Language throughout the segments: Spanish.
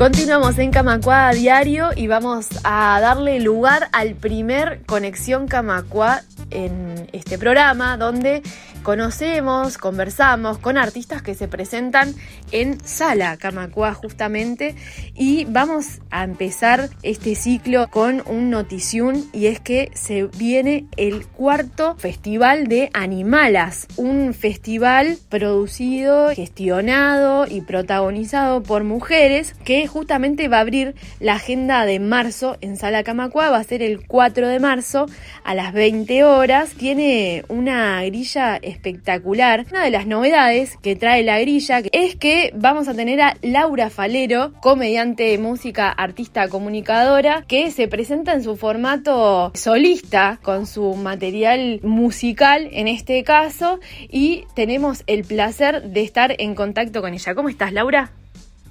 Continuamos en Camacua Diario y vamos a darle lugar al primer Conexión Camacua en este programa donde conocemos, conversamos con artistas que se presentan en Sala Camacua justamente. Y vamos a empezar este ciclo con un notición y es que se viene el cuarto festival de Animalas, un festival producido, gestionado y protagonizado por mujeres que justamente va a abrir la agenda de marzo en Sala Camacua, va a ser el 4 de marzo a las 20 horas, tiene una grilla espectacular. Una de las novedades que trae la grilla es que vamos a tener a Laura Falero, comediante de música, artista comunicadora, que se presenta en su formato solista con su material musical en este caso y tenemos el placer de estar en contacto con ella. ¿Cómo estás, Laura?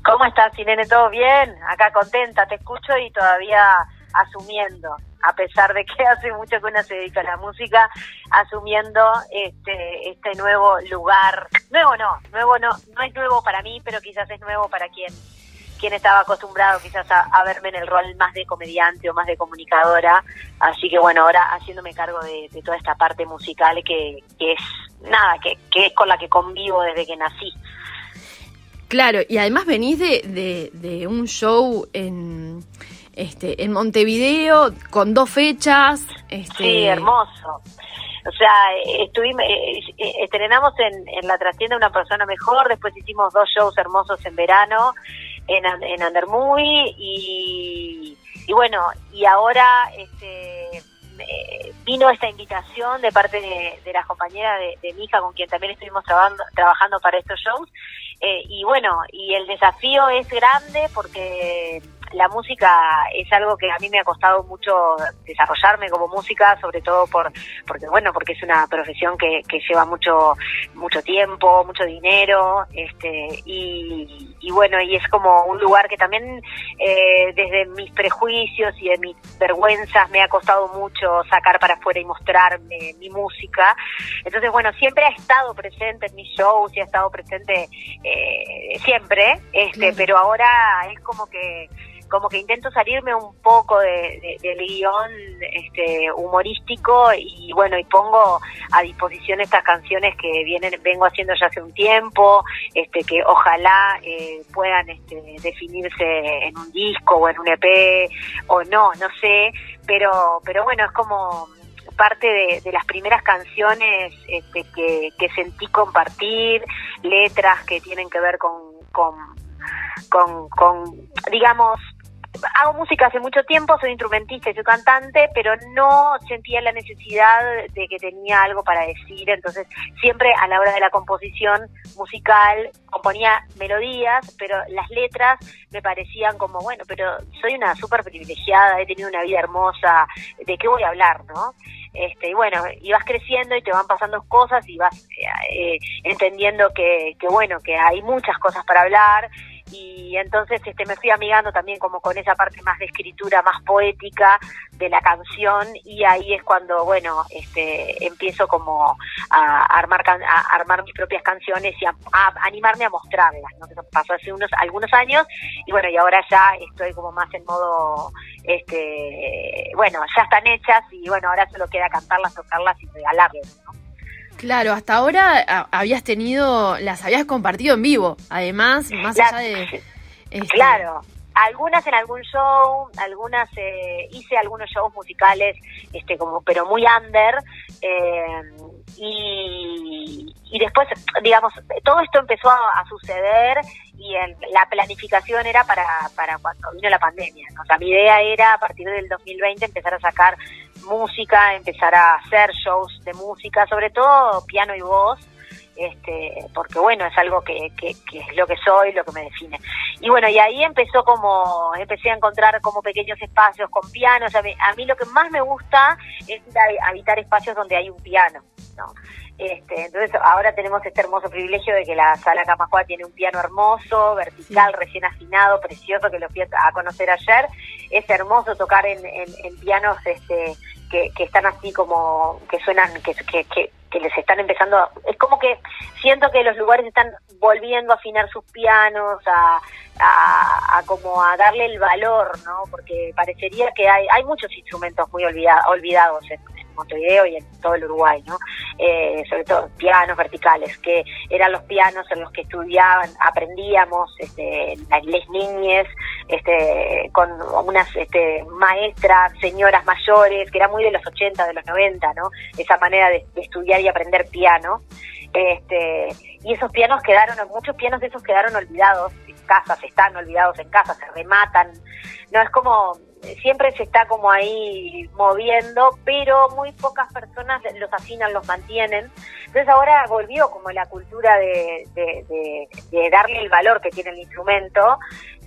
¿Cómo estás, Irene? ¿Todo bien? Acá contenta, te escucho y todavía asumiendo a pesar de que hace mucho que uno se dedica a la música, asumiendo este, este nuevo lugar. Nuevo no, nuevo no, no es nuevo para mí, pero quizás es nuevo para quien quien estaba acostumbrado quizás a, verme en el rol más de comediante o más de comunicadora. Así que bueno, ahora haciéndome cargo de, toda esta parte musical que, es nada, que, que, es con la que convivo desde que nací. Claro, y además venís de, de un show en este, en Montevideo con dos fechas. Este... Sí, hermoso. O sea, estuvimos, eh, eh, estrenamos en, en la trastienda Una Persona Mejor, después hicimos dos shows hermosos en verano en, en Andermuy y, y bueno, y ahora este, vino esta invitación de parte de, la compañera de, mi hija con quien también estuvimos trabajando, trabajando para estos shows. Eh, y bueno, y el desafío es grande porque la música es algo que a mí me ha costado mucho desarrollarme como música, sobre todo por porque bueno, porque es una profesión que, que lleva mucho mucho tiempo, mucho dinero, este y, y bueno, y es como un lugar que también eh, desde mis prejuicios y de mis vergüenzas me ha costado mucho sacar para afuera y mostrarme mi música. Entonces, bueno, siempre ha estado presente en mis shows y ha estado presente eh, siempre, este, pero ahora es como que como que intento salirme un poco de, del guion este, humorístico y bueno, y pongo a disposición estas canciones que vienen vengo haciendo ya hace un tiempo, este, que ojalá eh, puedan este, definirse en un disco o en un EP o no, no sé, pero, pero bueno, es como parte de, las primeras canciones este, que, sentí compartir, letras que tienen que ver con, con, digamos, hago música hace mucho tiempo, soy instrumentista y soy cantante, pero no sentía la necesidad de que tenía algo para decir, entonces siempre a la hora de la composición musical componía melodías, pero las letras me parecían como, bueno, pero soy una súper privilegiada, he tenido una vida hermosa, ¿de qué voy a hablar, no? Este, y bueno, y vas creciendo y te van pasando cosas y vas eh, eh, entendiendo que, que, bueno, que hay muchas cosas para hablar y entonces este me fui amigando también como con esa parte más de escritura más poética de la canción y ahí es cuando bueno este empiezo como a armar a armar mis propias canciones y a, animarme a mostrarlas ¿no? eso pasó hace unos algunos años y bueno y ahora ya estoy como más en modo este bueno ya están hechas y bueno ahora solo queda cantarlas tocarlas y regalarlas ¿no? Claro, hasta ahora habías tenido, las habías compartido en vivo, además, más allá de... Este, claro, algunas en algún show, algunas eh, hice algunos shows musicales, este, como pero muy under, eh, y, y después, digamos, todo esto empezó a, suceder y la planificación era para, para cuando vino la pandemia. O sea, mi idea era a partir del 2020 empezar a sacar música, empezar a hacer shows de música, sobre todo piano y voz, este, porque bueno, es algo que, que, es lo que soy, lo que me define. Y bueno, y ahí empezó como, empecé a encontrar como pequeños espacios con pianos. A mí, a mí lo que más me gusta es habitar espacios donde hay un piano, ¿no? Este, entonces ahora tenemos este hermoso privilegio de que la sala Camacua tiene un piano hermoso, vertical, recién afinado, precioso, que lo fui a conocer ayer. Es hermoso tocar en, en, pianos este, que, que, están así como, que suenan, que, que, que les están empezando, es como que siento que los lugares están volviendo a afinar sus pianos, a, a, como a darle el valor, ¿no? Porque parecería que hay, hay muchos instrumentos muy olvidados en, Montevideo y en todo el Uruguay, ¿no? Eh, sobre todo pianos verticales, que eran los pianos en los que estudiaban, aprendíamos, este, las niñes, este, con unas este, maestras, señoras mayores, que era muy de los 80, de los 90, ¿no? Esa manera de, estudiar y aprender piano. Este, y esos pianos quedaron, muchos pianos de esos quedaron olvidados casas, están olvidados en casa, se rematan. No es como siempre se está como ahí moviendo, pero muy pocas personas los afinan, los mantienen. Entonces ahora volvió como la cultura de, darle el valor que tiene el instrumento,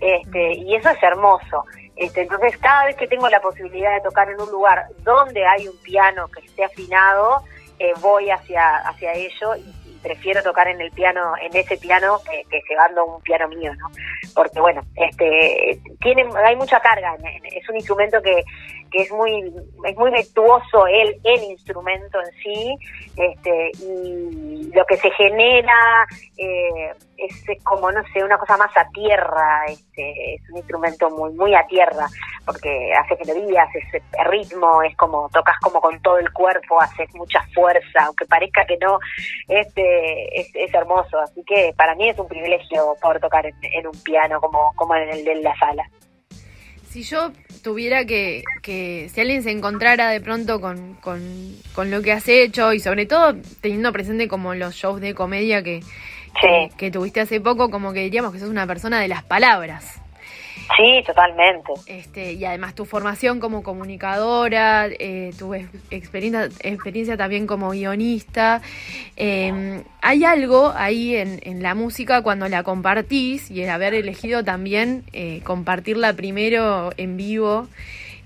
este, y eso es hermoso. Este, entonces cada vez que tengo la posibilidad de tocar en un lugar donde hay un piano que esté afinado, eh, voy hacia, hacia ello y prefiero tocar en el piano, en ese piano, que, que llevando un piano mío, ¿no? Porque bueno, este, tiene, hay mucha carga, es un instrumento que, que es muy, es muy virtuoso el, el instrumento en sí, este, y lo que se genera eh, es, como, no sé, una cosa más a tierra, este, es un instrumento muy, muy a tierra, porque hace melodías, ese ritmo, es como, tocas como con todo el cuerpo, haces mucha fuerza, aunque parezca que no, este, es, es hermoso, así que para mí es un privilegio poder tocar en, en un piano como, como en el de la sala. Si yo tuviera que, que, si alguien se encontrara de pronto con, con, lo que has hecho y sobre todo teniendo presente como los shows de comedia que, que, tuviste hace poco, como que diríamos que sos una persona de las palabras. Sí, totalmente. Este, y además tu formación como comunicadora, eh, tu experiencia, experiencia también como guionista. Em, hay algo ahí en, la música cuando la compartís y el haber elegido también eh, compartirla primero en vivo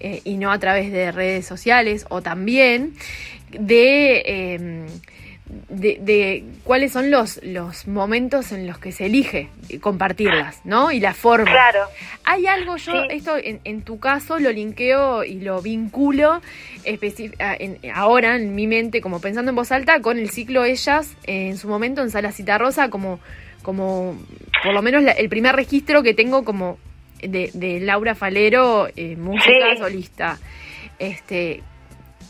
eh, y no a través de redes sociales o también de de, cuáles son los, los momentos en los que se elige compartirlas, ¿no? Y la forma. Claro. Hay algo, yo esto en, en, tu caso lo linkeo y lo vinculo en, ahora en mi mente, como pensando en voz alta, con el ciclo Ellas en su momento en Sala Cita Rosa, como, como por lo menos el primer registro que tengo como de, de Laura Falero, eh, música solista. Este,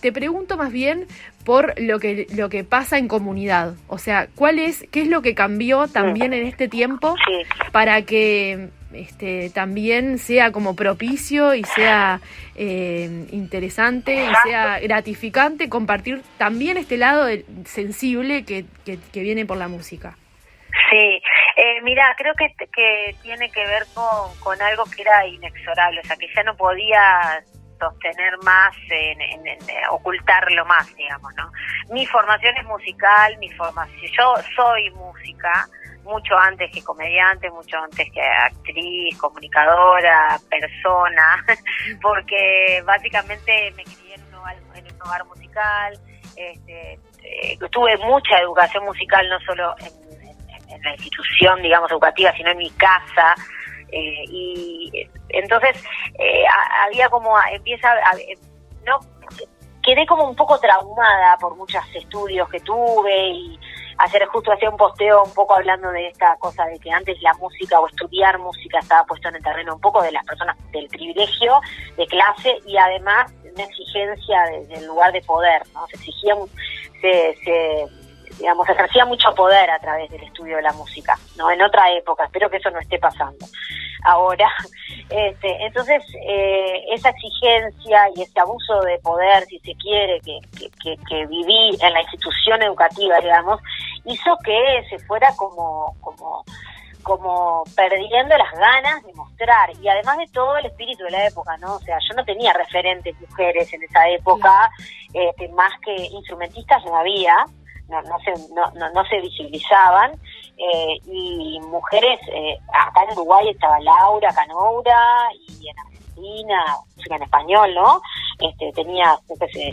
te pregunto más bien por lo que, lo que pasa en comunidad. O sea, ¿cuál es, qué es lo que cambió también en este tiempo para que este, también sea como propicio y sea eh, interesante y sea gratificante compartir también este lado sensible que, que, viene por la música? Sí, eh, mira, creo que, que tiene que ver con, con algo que era inexorable, o sea, que ya no podía sostener más, en, ocultarlo más, digamos, ¿no? Mi formación es musical, mi formación, yo soy música, mucho antes que comediante, mucho antes que actriz, comunicadora, persona, porque básicamente me crié en un hogar, en un hogar musical, este, eh, tuve mucha educación musical, no solo en, la institución, digamos, educativa, sino en mi casa, eh, y entonces eh, había como, empieza, no, quedé como un poco traumada por muchos estudios que tuve y hacer justo hacía un posteo un poco hablando de esta cosa de que antes la música o estudiar música estaba puesto en el terreno un poco de las personas del privilegio de clase y además una exigencia desde el lugar de poder, ¿no? Se exigía, se, se digamos, ejercía mucho poder a través del estudio de la música, ¿no? En otra época, espero que eso no esté pasando ahora. Este, entonces, eh, esa exigencia y ese abuso de poder, si se quiere, que, que, que, viví en la institución educativa, digamos, hizo que se fuera como, como, como perdiendo las ganas de mostrar y además de todo el espíritu de la época, ¿no? O sea, yo no tenía referentes mujeres en esa época, este, más que instrumentistas no había, no, no, se, no, no, se visibilizaban. Eh, y mujeres, eh, acá en Uruguay estaba Laura Canoura y en Argentina, en español, ¿no? Este, tenía,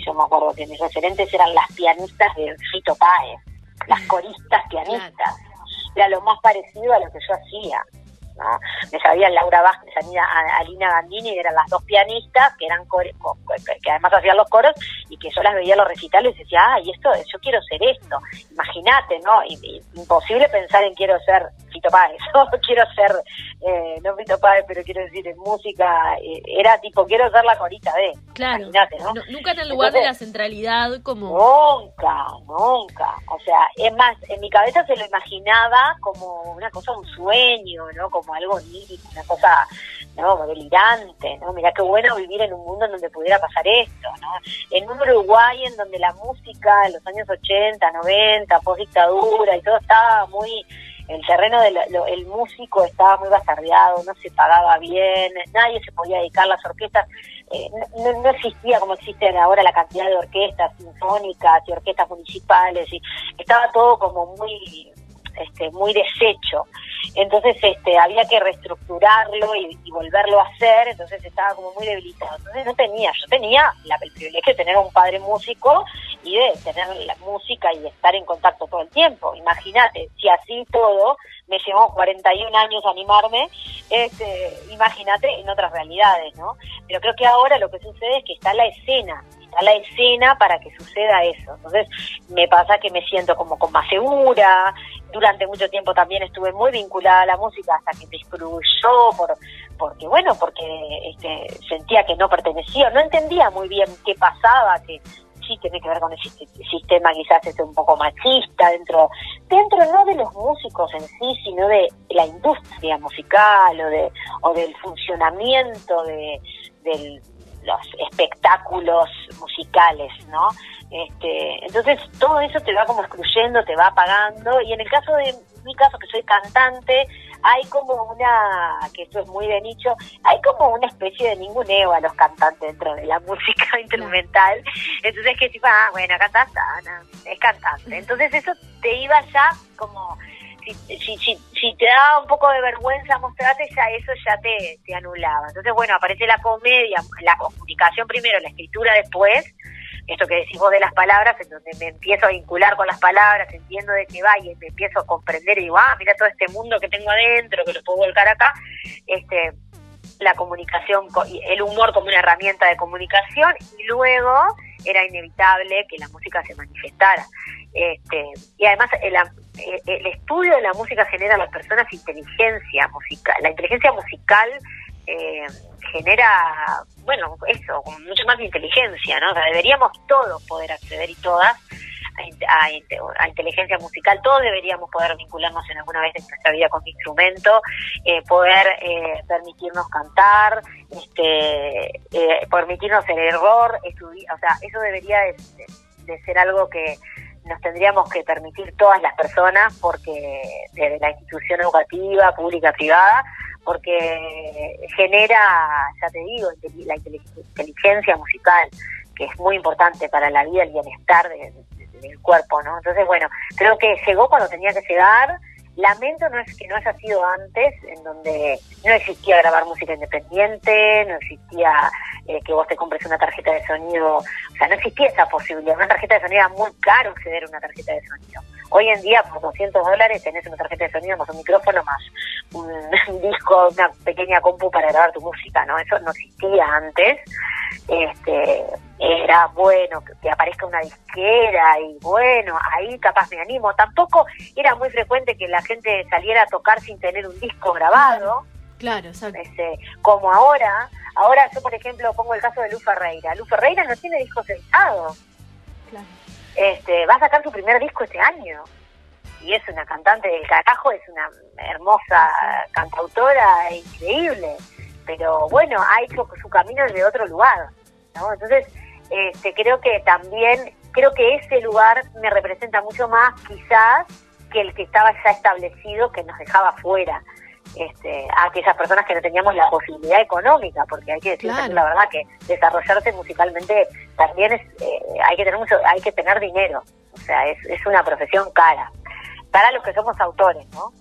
yo me acuerdo que mis referentes eran las pianistas de Fito Páez, las coristas pianistas. Era lo más parecido a lo que yo hacía. ¿No? Me sabía Laura Vázquez, Alina Gandini, eran las dos pianistas que eran que además hacían los coros y que yo las veía los recitales y decía, ay, esto, yo quiero ser esto. Imagínate, ¿no? imposible pensar en quiero ser Fito Páez, quiero ser, eh, no Fito Páez, pero quiero decir, en música, eh, era tipo, quiero ser la corita de. Claro. ¿no? Nunca en el lugar de la centralidad como... Nunca, nunca. O sea, es más, en mi cabeza se lo imaginaba como una cosa, un sueño, ¿no? Como algo lírico, una cosa, ¿no? Delirante, ¿no? Mirá qué bueno vivir en un mundo en donde pudiera pasar esto, ¿no? En un Uruguay en donde la música en los años 80, 90, post dictadura y todo estaba muy el terreno del músico estaba muy bastardeado, no se pagaba bien, nadie se podía dedicar, las orquestas, eh, no, existía como existen ahora la cantidad de orquestas sinfónicas y orquestas municipales, y estaba todo como muy este, muy deshecho. Entonces este, había que reestructurarlo y, volverlo a hacer, entonces estaba como muy debilitado. Entonces no tenía, yo tenía la, el privilegio de tener un padre músico y de tener la música y estar en contacto todo el tiempo. Imagínate, si así todo me llevó 41 años animarme, este, imagínate en otras realidades, ¿no? Pero creo que ahora lo que sucede es que está la escena, está la escena para que suceda eso. Entonces me pasa que me siento como con más segura, durante mucho tiempo también estuve muy vinculada a la música hasta que me excluyó por porque bueno porque este, sentía que no pertenecía no entendía muy bien qué pasaba que sí tiene que ver con el sistema quizás este un poco machista dentro dentro no de los músicos en sí sino de la industria musical o de o del funcionamiento de, de los espectáculos musicales no este, entonces todo eso te va como excluyendo, te va apagando y en el caso de mi caso que soy cantante, hay como una, que esto es muy de nicho, hay como una especie de ninguneo a los cantantes dentro de la música instrumental. Entonces que tipo, ah, bueno, canta es cantante. Entonces eso te iba ya como, si, si, si, si, te daba un poco de vergüenza mostrarte, ya eso ya te, te anulaba. Entonces, bueno, aparece la comedia, la comunicación primero, la escritura después, esto que decís vos de las palabras, en donde me empiezo a vincular con las palabras, entiendo de qué va y me empiezo a comprender y digo, ah, mira todo este mundo que tengo adentro, que lo puedo volcar acá, este la comunicación, el humor como una herramienta de comunicación y luego era inevitable que la música se manifestara. Este, y además el, el estudio de la música genera a las personas inteligencia musical. La inteligencia musical eh, genera, bueno, eso, mucho más inteligencia, ¿no? O sea, deberíamos todos poder acceder y todas a, a, inteligencia musical, todos deberíamos poder vincularnos en alguna vez en nuestra vida con un instrumento, eh, poder eh, permitirnos cantar, este, eh, permitirnos el error, estudiar, o sea, eso debería de, ser algo que nos tendríamos que permitir todas las personas porque desde la institución educativa, pública, privada, porque genera, ya te digo, la inteligencia musical, que es muy importante para la vida, el bienestar del cuerpo, ¿no? Entonces, bueno, creo que llegó cuando tenía que llegar. Lamento no es que no haya sido antes, en donde no existía grabar música independiente, no existía eh, que vos te compres una tarjeta de sonido, o sea, no existía esa posibilidad. Una tarjeta de sonido era muy caro acceder a una tarjeta de sonido. Hoy en día, por 200 dólares, tenés una tarjeta de sonido más un micrófono, más un, disco, una pequeña compu para grabar tu música, ¿no? Eso no existía antes. Este, era bueno que, aparezca una disquera y bueno, ahí capaz me animo. Tampoco era muy frecuente que la gente saliera a tocar sin tener un disco grabado. Claro, exacto. Este, como ahora, ahora yo por ejemplo pongo el caso de Luz Ferreira. Luz Ferreira no tiene discos editados. Claro. Este, va a sacar su primer disco este año y es una cantante del carajo, es una hermosa cantautora e increíble, pero bueno, ha hecho su camino desde otro lugar, ¿no? Entonces, este, creo que también, creo que ese lugar me representa mucho más quizás que el que estaba ya establecido que nos dejaba fuera. Este, a aquellas personas que no teníamos la posibilidad económica, porque hay que decir la verdad que desarrollarse musicalmente también es, eh, hay que tener mucho, hay que tener dinero, o sea, es, es una profesión cara para los que somos autores, ¿no?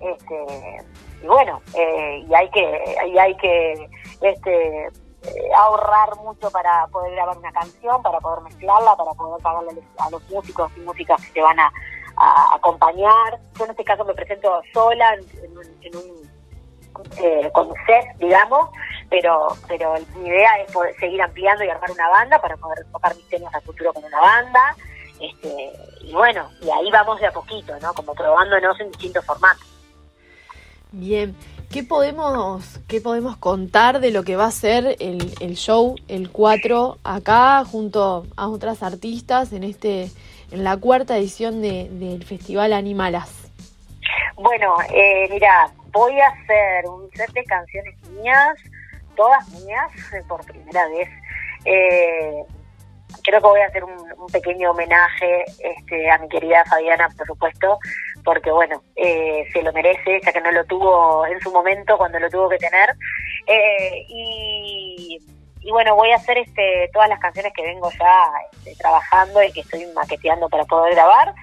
Este, y bueno, eh, y hay que, y hay que este, eh, ahorrar mucho para poder grabar una canción, para poder mezclarla, para poder pagarle a los músicos y músicas que te van a, acompañar. Yo en este caso me presento sola en, un, eh, con set, digamos, pero pero mi idea es poder seguir ampliando y armar una banda para poder tocar mis temas a futuro con una banda. Este, y bueno, y ahí vamos de a poquito, ¿no? Como probándonos en distintos formatos. Bien, ¿qué podemos, qué podemos contar de lo que va a ser el, el show el 4 acá junto a otras artistas en este en la cuarta edición de, del Festival Animalas? Bueno, eh, mira, voy a hacer un set de canciones mías, todas mías, por primera vez. Eh, creo que voy a hacer un, pequeño homenaje este, a mi querida Fabiana, por supuesto, porque bueno, eh, se lo merece, ya que no lo tuvo en su momento cuando lo tuvo que tener. Eh, y, bueno, voy a hacer este, todas las canciones que vengo ya este, trabajando y que estoy maqueteando para poder grabar.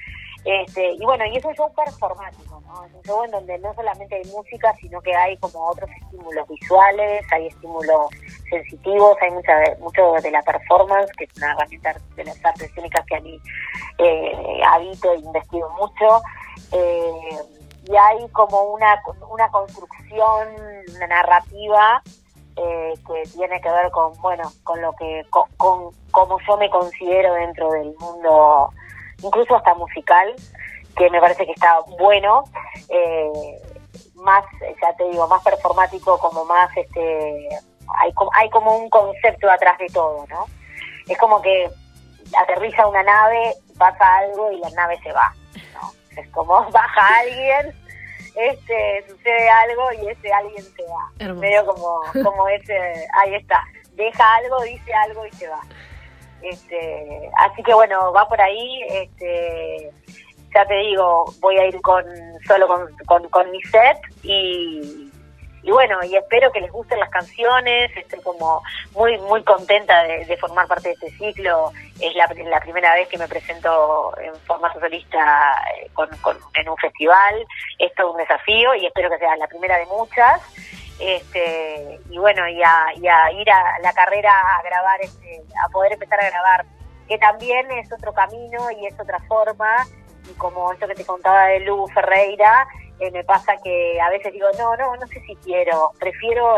Este, y bueno, y es un show performático, ¿no? Es un show en donde no solamente hay música, sino que hay como otros estímulos visuales, hay estímulos sensitivos, hay mucha, mucho de la performance, que es una herramienta de las artes escénicas que a mí eh, habito e investigo mucho. Eh, y hay como una, una construcción, una narrativa eh, que tiene que ver con, bueno, con lo que, con, con cómo yo me considero dentro del mundo incluso hasta musical, que me parece que está bueno, eh, más, ya te digo, más performático, como más, este, hay, hay como un concepto atrás de todo, ¿no? Es como que aterriza una nave, pasa algo y la nave se va, ¿no? Es como baja alguien, este, sucede algo y ese alguien se va. Medio como, como ese, ahí está, deja algo, dice algo y se va. Este, así que bueno, va por ahí. Este, ya te digo, voy a ir con solo con, con, mi set y, y bueno, y espero que les gusten las canciones. Estoy como muy muy contenta de, formar parte de este ciclo. Es la, primera vez que me presento en formato solista eh, con, en un festival. Es un desafío y espero que sea la primera de muchas. Este y bueno y a, ir a la carrera a grabar este, a poder empezar a grabar que también es otro camino y es otra forma. Y como esto que te contaba de Lu Ferreira eh, me pasa que a veces digo no no no sé si quiero. Prefiero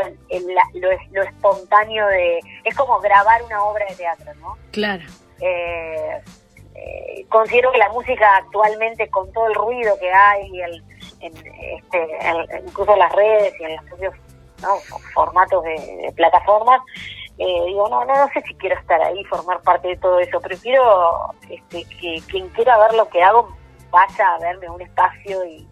lo, espontáneo de es como grabar una obra de teatro no claro eh, considero que la música actualmente con todo el ruido que hay en, este, incluso en las redes y en los propios formatos de, plataformas, eh, digo, no, no, no sé si quiero estar ahí, formar parte de todo eso, prefiero este, que quien quiera ver lo que hago vaya a verme un espacio y,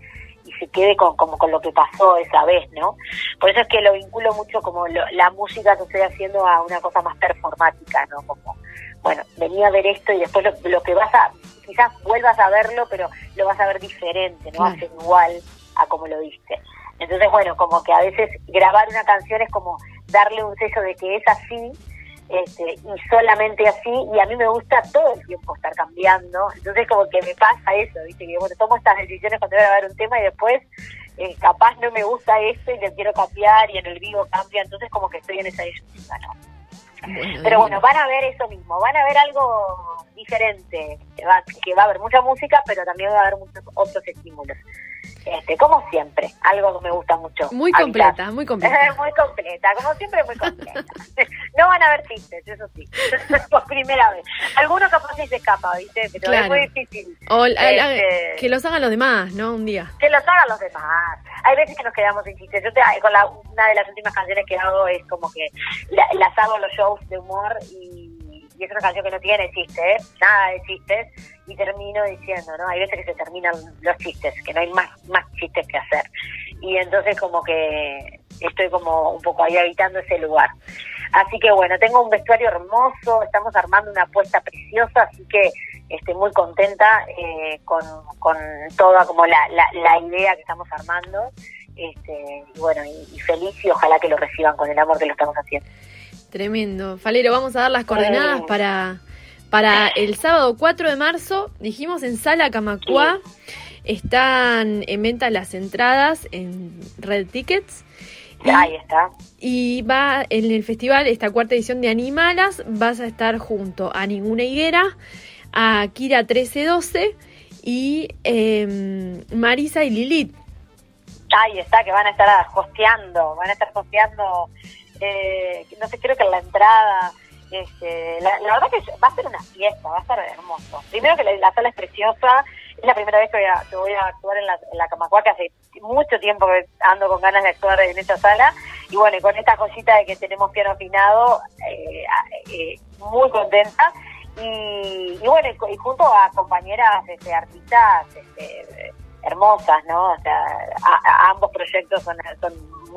se quede con, como con lo que pasó esa vez, ¿no? Por eso es que lo vinculo mucho como la música que estoy haciendo a una cosa más performática, ¿no? Como, bueno, venía a ver esto y después lo, que vas a, quizás vuelvas a verlo, pero lo vas a ver diferente, no va a ser igual a como lo viste. Entonces, bueno, como que a veces grabar una canción es como darle un sello de que es así este, y solamente así, y a mí me gusta todo el tiempo estar cambiando, entonces como que me pasa eso, ¿viste? Que bueno, tomo estas decisiones cuando voy a grabar un tema y después eh, capaz no me gusta esto y le quiero cambiar y en el vivo cambia, entonces como que estoy en esa disyuntiva, ¿no? Pero bueno, van a ver eso mismo, van a ver algo diferente, que va, que va a haber mucha música, pero también va a haber muchos otros estímulos. Este, como siempre, algo que me gusta mucho. Muy completa, muy completa. muy completa, como siempre, muy completa. no van a haber chistes, eso sí, por primera vez. Algunos capaz se escapa, ¿viste? Pero es muy difícil. Este, que los hagan los demás, ¿no? Un día. Que los hagan los demás. Hay veces que nos quedamos sin chistes. Yo te, con la, una de las últimas canciones que hago es como que las hago los shows de humor y y es una canción que no tiene chistes, nada de chistes, y termino diciendo, ¿no? Hay veces que se terminan los chistes, que no hay más, más chistes que hacer. Y entonces como que estoy como un poco ahí habitando ese lugar. Así que bueno, tengo un vestuario hermoso, estamos armando una apuesta preciosa, así que estoy muy contenta eh, con, con toda como la, la, idea que estamos armando. Este, y bueno, y feliz y ojalá que lo reciban con el amor que lo estamos haciendo. Tremendo. Falero, vamos a dar las coordenadas para, para el sábado 4 de marzo. Dijimos en Sala Camacuá. Están en venta las entradas en Red Tickets. Ahí está. Y va en el festival, esta cuarta edición de Animalas, vas a estar junto a Ninguna Higuera, a Kira 1312 y em, Marisa y Lilith. Ahí está, que van a estar hosteando, van a estar hosteando, eh, no sé, creo que en la entrada. Este, la, verdad que va a ser una fiesta, va a estar hermoso. Primero que la, sala es preciosa, es la primera vez que voy a, actuar en la, en la hace mucho tiempo que ando con ganas de actuar en esta sala, y bueno, y con esta cosita de que tenemos piano afinado, eh, eh, muy contenta. Y, bueno, y, junto a compañeras este, artistas este, hermosas, ¿no? O sea, ambos proyectos son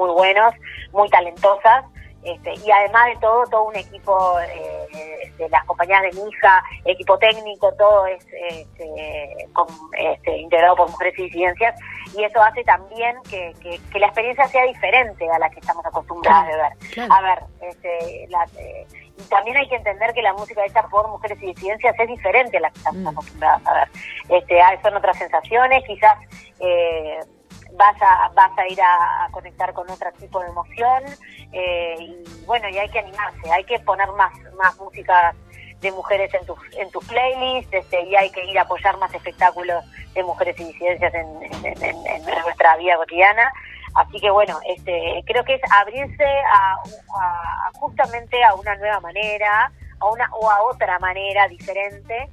muy buenos, muy talentosas. Este, y además de todo, todo un equipo eh, de las compañías de mi hija, equipo técnico, todo es este, este, integrado por mujeres y disidencias, y eso hace también que, que, la experiencia sea diferente a la que estamos acostumbradas de ver. A ver, este, la, eh, y también hay que entender que la música hecha por mujeres y disidencias es diferente a la que estamos mm. acostumbradas a ver. Este, son otras sensaciones, quizás eh, vas a vas a ir a, conectar con otro tipo de emoción eh, y bueno, y hay que animarse, hay que poner más más música de mujeres en tus en tus playlists este, y hay que ir a apoyar más espectáculos de mujeres y disidencias en, en nuestra vida cotidiana. Así que bueno, este, creo que es abrirse a, justamente a una nueva manera, a una o a otra manera diferente,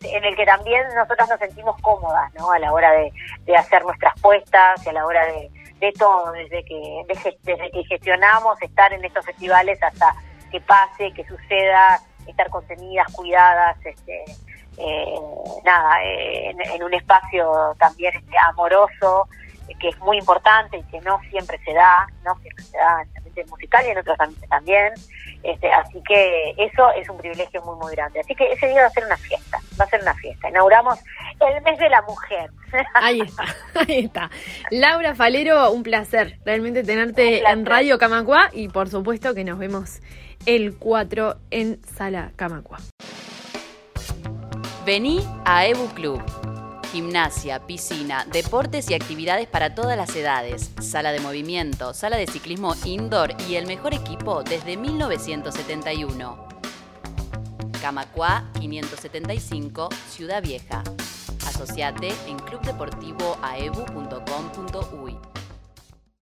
en el que también nosotras nos sentimos cómodas, ¿no? A la hora de, hacer nuestras puestas y a la hora de, todo, desde que desde que gestionamos estar en estos festivales hasta que pase, que suceda, estar contenidas, cuidadas, este, eh, nada, en, en, un espacio también este, amoroso que es muy importante y que no siempre se da, no siempre se da en el ambiente musical y en otros ambientes también. Este, así que eso es un privilegio muy, muy grande. Así que ese día va a ser una fiesta, va a ser una fiesta. Inauguramos el mes de la mujer. Ahí está, ahí está. Laura Falero, un placer realmente tenerte en Radio Camacua y por supuesto que nos vemos el 4 en Sala Camacua. Vení a Ebu Club gimnasia, piscina, deportes y actividades para todas las edades, sala de movimiento, sala de ciclismo indoor y el mejor equipo desde 1971. Camacua 575, Ciudad Vieja. Asociate en clubdeportivoaebu.com.uy.